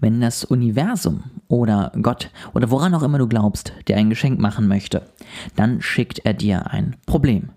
Wenn das Universum oder Gott oder woran auch immer du glaubst, dir ein Geschenk machen möchte, dann schickt er dir ein Problem.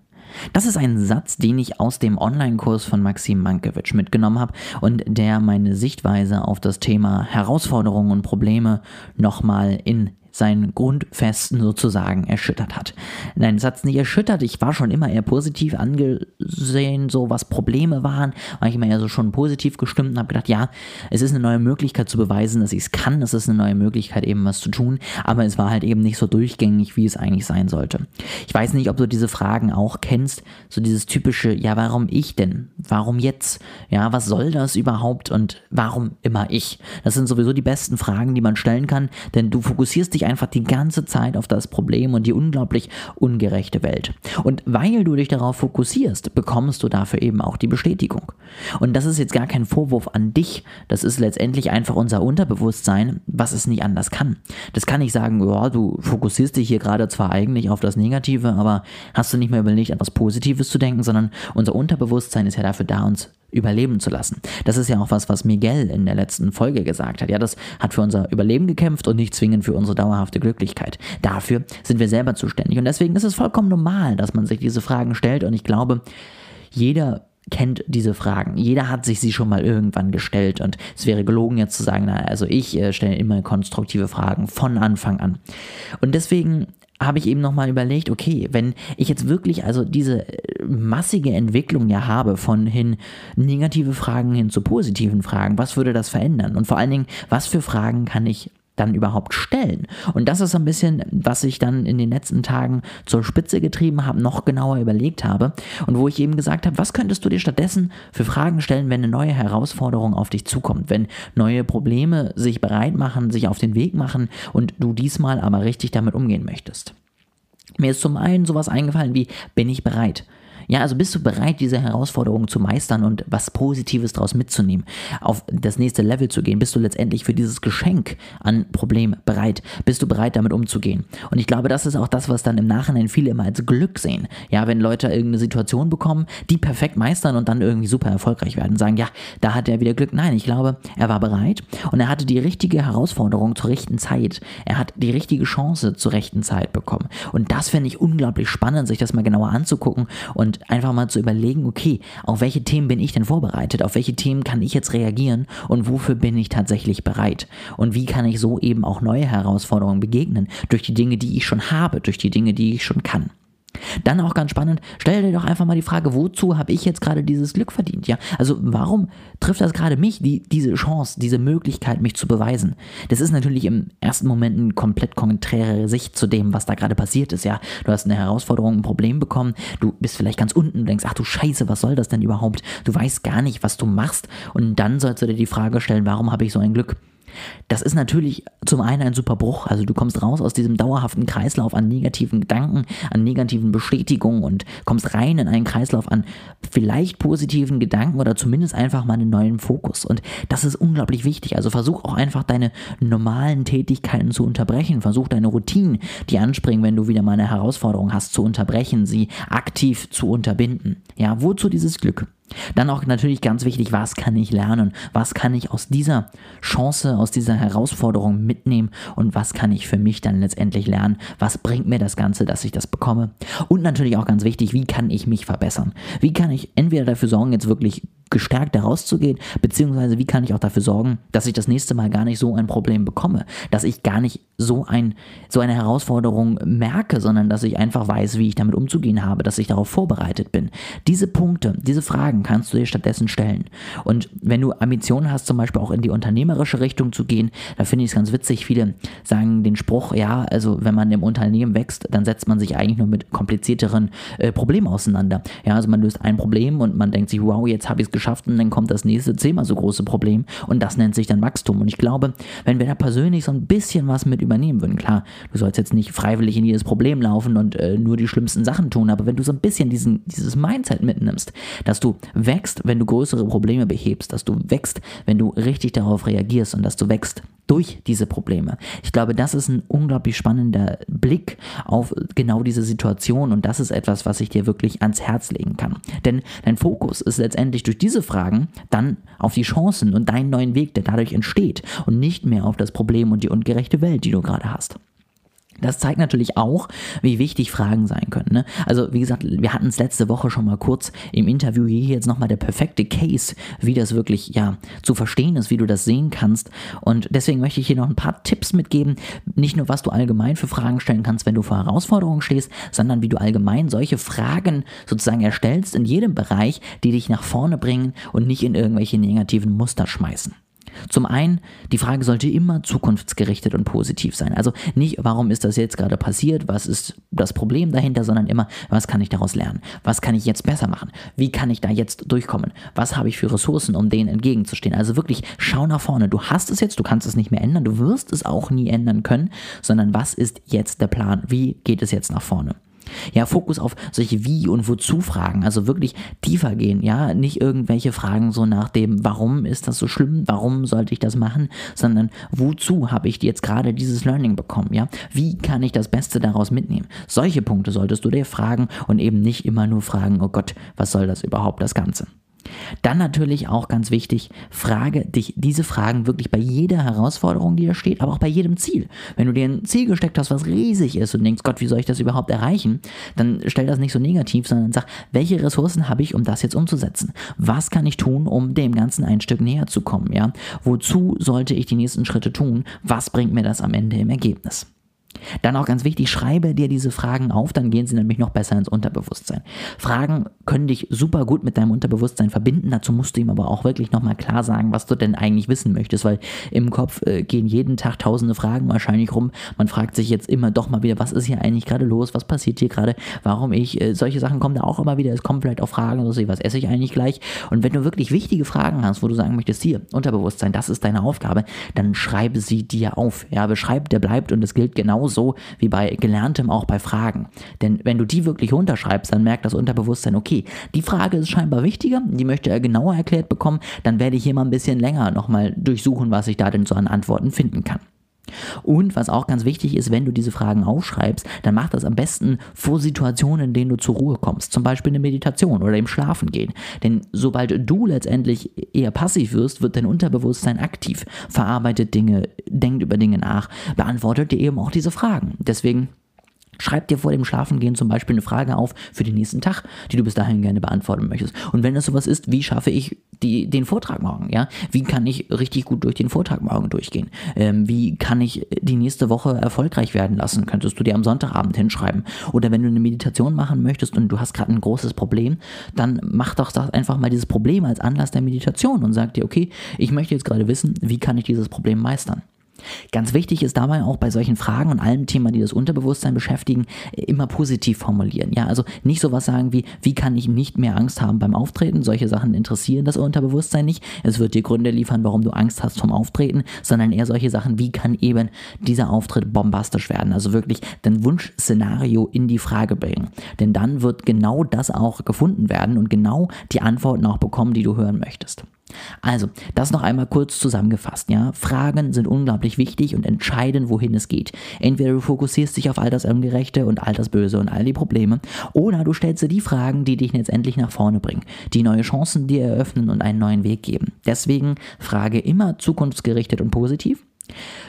Das ist ein Satz, den ich aus dem Online-Kurs von Maxim Mankiewicz mitgenommen habe und der meine Sichtweise auf das Thema Herausforderungen und Probleme nochmal in seinen Grundfesten sozusagen erschüttert hat. Nein, es hat nicht erschüttert, ich war schon immer eher positiv angesehen, so was Probleme waren, war ich immer eher so schon positiv gestimmt und habe gedacht, ja, es ist eine neue Möglichkeit zu beweisen, dass ich es kann, es ist eine neue Möglichkeit eben was zu tun, aber es war halt eben nicht so durchgängig, wie es eigentlich sein sollte. Ich weiß nicht, ob du diese Fragen auch kennst, so dieses typische, ja, warum ich denn? Warum jetzt? Ja, was soll das überhaupt und warum immer ich? Das sind sowieso die besten Fragen, die man stellen kann, denn du fokussierst dich dich einfach die ganze Zeit auf das Problem und die unglaublich ungerechte Welt. Und weil du dich darauf fokussierst, bekommst du dafür eben auch die Bestätigung. Und das ist jetzt gar kein Vorwurf an dich, das ist letztendlich einfach unser Unterbewusstsein, was es nicht anders kann. Das kann nicht sagen, ja, du fokussierst dich hier gerade zwar eigentlich auf das Negative, aber hast du nicht mehr überlegt, etwas Positives zu denken, sondern unser Unterbewusstsein ist ja dafür da, uns überleben zu lassen. Das ist ja auch was, was Miguel in der letzten Folge gesagt hat. Ja, das hat für unser Überleben gekämpft und nicht zwingend für unsere dauerhafte Glücklichkeit. Dafür sind wir selber zuständig. Und deswegen ist es vollkommen normal, dass man sich diese Fragen stellt. Und ich glaube, jeder kennt diese Fragen. Jeder hat sich sie schon mal irgendwann gestellt und es wäre gelogen jetzt zu sagen, na, also ich äh, stelle immer konstruktive Fragen von Anfang an. Und deswegen habe ich eben nochmal überlegt, okay, wenn ich jetzt wirklich also diese äh, massige Entwicklung ja habe von hin negative Fragen hin zu positiven Fragen, was würde das verändern? Und vor allen Dingen, was für Fragen kann ich dann überhaupt stellen? Und das ist ein bisschen, was ich dann in den letzten Tagen zur Spitze getrieben habe, noch genauer überlegt habe und wo ich eben gesagt habe, was könntest du dir stattdessen für Fragen stellen, wenn eine neue Herausforderung auf dich zukommt, wenn neue Probleme sich bereit machen, sich auf den Weg machen und du diesmal aber richtig damit umgehen möchtest. Mir ist zum einen sowas eingefallen wie, bin ich bereit? Ja, also bist du bereit, diese Herausforderung zu meistern und was Positives daraus mitzunehmen, auf das nächste Level zu gehen? Bist du letztendlich für dieses Geschenk an Problem bereit? Bist du bereit, damit umzugehen? Und ich glaube, das ist auch das, was dann im Nachhinein viele immer als Glück sehen. Ja, wenn Leute irgendeine Situation bekommen, die perfekt meistern und dann irgendwie super erfolgreich werden, sagen, ja, da hat er wieder Glück. Nein, ich glaube, er war bereit und er hatte die richtige Herausforderung zur rechten Zeit. Er hat die richtige Chance zur rechten Zeit bekommen. Und das finde ich unglaublich spannend, sich das mal genauer anzugucken und einfach mal zu überlegen, okay, auf welche Themen bin ich denn vorbereitet, auf welche Themen kann ich jetzt reagieren? Und wofür bin ich tatsächlich bereit? Und wie kann ich so eben auch neue Herausforderungen begegnen? Durch die Dinge, die ich schon habe, durch die Dinge, die ich schon kann. Dann auch ganz spannend, stell dir doch einfach mal die Frage, wozu habe ich jetzt gerade dieses Glück verdient? Ja, also warum trifft das gerade mich, die, diese Chance, diese Möglichkeit, mich zu beweisen? Das ist natürlich im ersten Moment eine komplett konträre Sicht zu dem, was da gerade passiert ist. Ja, du hast eine Herausforderung, ein Problem bekommen, du bist vielleicht ganz unten, du denkst, ach du Scheiße, was soll das denn überhaupt? Du weißt gar nicht, was du machst und dann sollst du dir die Frage stellen, warum habe ich so ein Glück? Das ist natürlich zum einen ein super Bruch. Also du kommst raus aus diesem dauerhaften Kreislauf an negativen Gedanken, an negativen Bestätigungen und kommst rein in einen Kreislauf an vielleicht positiven Gedanken oder zumindest einfach mal einen neuen Fokus. Und das ist unglaublich wichtig. Also versuch auch einfach deine normalen Tätigkeiten zu unterbrechen. Versuch deine Routinen, die anspringen, wenn du wieder mal eine Herausforderung hast, zu unterbrechen, sie aktiv zu unterbinden. Ja, wozu dieses Glück? Dann auch natürlich ganz wichtig, was kann ich lernen? Was kann ich aus dieser Chance, aus dieser Herausforderung mitnehmen? Und was kann ich für mich dann letztendlich lernen? Was bringt mir das Ganze, dass ich das bekomme? Und natürlich auch ganz wichtig, wie kann ich mich verbessern? Wie kann ich entweder dafür sorgen, jetzt wirklich gestärkt da rauszugehen, beziehungsweise wie kann ich auch dafür sorgen, dass ich das nächste Mal gar nicht so ein Problem bekomme, dass ich gar nicht so, ein, so eine Herausforderung merke, sondern dass ich einfach weiß, wie ich damit umzugehen habe, dass ich darauf vorbereitet bin. Diese Punkte, diese Fragen kannst du dir stattdessen stellen. Und wenn du Ambitionen hast, zum Beispiel auch in die unternehmerische Richtung zu gehen, da finde ich es ganz witzig, viele sagen den Spruch, ja, also wenn man im Unternehmen wächst, dann setzt man sich eigentlich nur mit komplizierteren äh, Problemen auseinander. Ja, also man löst ein Problem und man denkt sich, wow, jetzt habe ich es geschafft und dann kommt das nächste zehnmal so große Problem und das nennt sich dann Wachstum. Und ich glaube, wenn wir da persönlich so ein bisschen was mit übernehmen würden, klar, du sollst jetzt nicht freiwillig in jedes Problem laufen und äh, nur die schlimmsten Sachen tun, aber wenn du so ein bisschen diesen, dieses Mindset mitnimmst, dass du wächst, wenn du größere Probleme behebst, dass du wächst, wenn du richtig darauf reagierst und dass du wächst durch diese Probleme. Ich glaube, das ist ein unglaublich spannender Blick auf genau diese Situation und das ist etwas, was ich dir wirklich ans Herz legen kann. Denn dein Fokus ist letztendlich durch diese Fragen dann auf die Chancen und deinen neuen Weg, der dadurch entsteht und nicht mehr auf das Problem und die ungerechte Welt, die du gerade hast. Das zeigt natürlich auch, wie wichtig Fragen sein können. Ne? Also wie gesagt, wir hatten es letzte Woche schon mal kurz im Interview. Hier jetzt nochmal der perfekte Case, wie das wirklich ja zu verstehen ist, wie du das sehen kannst. Und deswegen möchte ich hier noch ein paar Tipps mitgeben. Nicht nur, was du allgemein für Fragen stellen kannst, wenn du vor Herausforderungen stehst, sondern wie du allgemein solche Fragen sozusagen erstellst in jedem Bereich, die dich nach vorne bringen und nicht in irgendwelche negativen Muster schmeißen. Zum einen, die Frage sollte immer zukunftsgerichtet und positiv sein. Also nicht, warum ist das jetzt gerade passiert, was ist das Problem dahinter, sondern immer, was kann ich daraus lernen? Was kann ich jetzt besser machen? Wie kann ich da jetzt durchkommen? Was habe ich für Ressourcen, um denen entgegenzustehen? Also wirklich, schau nach vorne. Du hast es jetzt, du kannst es nicht mehr ändern, du wirst es auch nie ändern können, sondern was ist jetzt der Plan? Wie geht es jetzt nach vorne? Ja, Fokus auf solche Wie- und Wozu-Fragen, also wirklich tiefer gehen, ja, nicht irgendwelche Fragen so nach dem, warum ist das so schlimm, warum sollte ich das machen, sondern wozu habe ich jetzt gerade dieses Learning bekommen, ja, wie kann ich das Beste daraus mitnehmen? Solche Punkte solltest du dir fragen und eben nicht immer nur fragen, oh Gott, was soll das überhaupt, das Ganze? Dann natürlich auch ganz wichtig, frage dich diese Fragen wirklich bei jeder Herausforderung, die da steht, aber auch bei jedem Ziel. Wenn du dir ein Ziel gesteckt hast, was riesig ist und denkst, Gott, wie soll ich das überhaupt erreichen, dann stell das nicht so negativ, sondern sag, welche Ressourcen habe ich, um das jetzt umzusetzen? Was kann ich tun, um dem Ganzen ein Stück näher zu kommen? Ja? Wozu sollte ich die nächsten Schritte tun? Was bringt mir das am Ende im Ergebnis? Dann auch ganz wichtig, schreibe dir diese Fragen auf, dann gehen sie nämlich noch besser ins Unterbewusstsein. Fragen können dich super gut mit deinem Unterbewusstsein verbinden, dazu musst du ihm aber auch wirklich nochmal klar sagen, was du denn eigentlich wissen möchtest, weil im Kopf äh, gehen jeden Tag tausende Fragen wahrscheinlich rum. Man fragt sich jetzt immer doch mal wieder, was ist hier eigentlich gerade los, was passiert hier gerade, warum ich, äh, solche Sachen kommen da auch immer wieder, es kommen vielleicht auch Fragen, so, was esse ich eigentlich gleich? Und wenn du wirklich wichtige Fragen hast, wo du sagen möchtest, hier, Unterbewusstsein, das ist deine Aufgabe, dann schreibe sie dir auf. Ja, beschreib, der bleibt und es gilt genau genauso wie bei Gelerntem auch bei Fragen. Denn wenn du die wirklich runterschreibst, dann merkt das Unterbewusstsein, okay, die Frage ist scheinbar wichtiger, die möchte er genauer erklärt bekommen, dann werde ich hier mal ein bisschen länger nochmal durchsuchen, was ich da denn so an Antworten finden kann. Und was auch ganz wichtig ist, wenn du diese Fragen aufschreibst, dann mach das am besten vor Situationen, in denen du zur Ruhe kommst. Zum Beispiel eine Meditation oder im Schlafen gehen. Denn sobald du letztendlich eher passiv wirst, wird dein Unterbewusstsein aktiv, verarbeitet Dinge, denkt über Dinge nach, beantwortet dir eben auch diese Fragen. Deswegen Schreib dir vor dem Schlafengehen zum Beispiel eine Frage auf für den nächsten Tag, die du bis dahin gerne beantworten möchtest. Und wenn das sowas ist, wie schaffe ich die, den Vortrag morgen? Ja, wie kann ich richtig gut durch den Vortrag morgen durchgehen? Ähm, wie kann ich die nächste Woche erfolgreich werden lassen? Könntest du dir am Sonntagabend hinschreiben? Oder wenn du eine Meditation machen möchtest und du hast gerade ein großes Problem, dann mach doch einfach mal dieses Problem als Anlass der Meditation und sag dir, okay, ich möchte jetzt gerade wissen, wie kann ich dieses Problem meistern? Ganz wichtig ist dabei auch bei solchen Fragen und allem Thema, die das Unterbewusstsein beschäftigen, immer positiv formulieren. Ja, also nicht sowas sagen wie, wie kann ich nicht mehr Angst haben beim Auftreten? Solche Sachen interessieren das Unterbewusstsein nicht. Es wird dir Gründe liefern, warum du Angst hast vom Auftreten, sondern eher solche Sachen, wie kann eben dieser Auftritt bombastisch werden? Also wirklich dein Wunschszenario in die Frage bringen. Denn dann wird genau das auch gefunden werden und genau die Antworten auch bekommen, die du hören möchtest. Also, das noch einmal kurz zusammengefasst, ja. Fragen sind unglaublich wichtig und entscheiden, wohin es geht. Entweder du fokussierst dich auf all das Ungerechte und all das Böse und all die Probleme, oder du stellst dir die Fragen, die dich letztendlich nach vorne bringen, die neue Chancen dir eröffnen und einen neuen Weg geben. Deswegen frage immer zukunftsgerichtet und positiv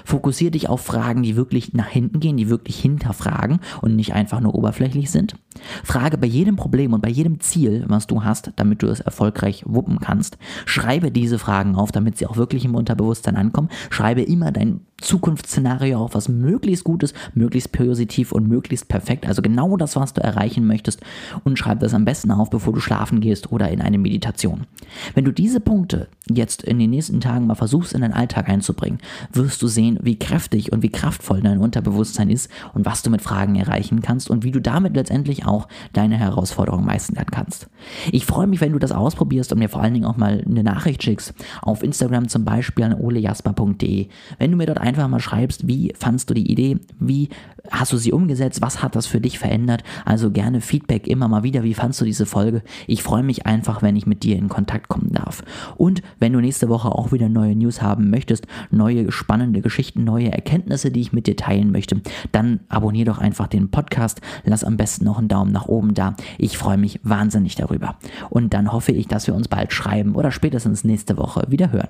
Fokussiere dich auf Fragen, die wirklich nach hinten gehen, die wirklich hinterfragen und nicht einfach nur oberflächlich sind. Frage bei jedem Problem und bei jedem Ziel, was du hast, damit du es erfolgreich wuppen kannst. Schreibe diese Fragen auf, damit sie auch wirklich im Unterbewusstsein ankommen. Schreibe immer dein Zukunftsszenario auf was möglichst Gutes, möglichst positiv und möglichst perfekt. Also genau das, was du erreichen möchtest. Und schreib das am besten auf, bevor du schlafen gehst oder in eine Meditation. Wenn du diese Punkte jetzt in den nächsten Tagen mal versuchst in deinen Alltag einzubringen, wirst du sehen, wie kräftig und wie kraftvoll dein Unterbewusstsein ist und was du mit Fragen erreichen kannst und wie du damit letztendlich auch deine Herausforderungen meistern kannst. Ich freue mich, wenn du das ausprobierst und mir vor allen Dingen auch mal eine Nachricht schickst. Auf Instagram zum Beispiel an olejasper.de. Wenn du mir dort einfach mal schreibst, wie fandst du die Idee, wie hast du sie umgesetzt, was hat das für dich verändert. Also gerne Feedback immer mal wieder, wie fandst du diese Folge. Ich freue mich einfach, wenn ich mit dir in Kontakt kommen darf. Und wenn du nächste Woche auch wieder neue News haben möchtest, neue spannende Geschichten, neue Erkenntnisse, die ich mit dir teilen möchte, dann abonniere doch einfach den Podcast, lass am besten noch einen Daumen nach oben da. Ich freue mich wahnsinnig darüber. Und dann hoffe ich, dass wir uns bald schreiben oder spätestens nächste Woche wieder hören.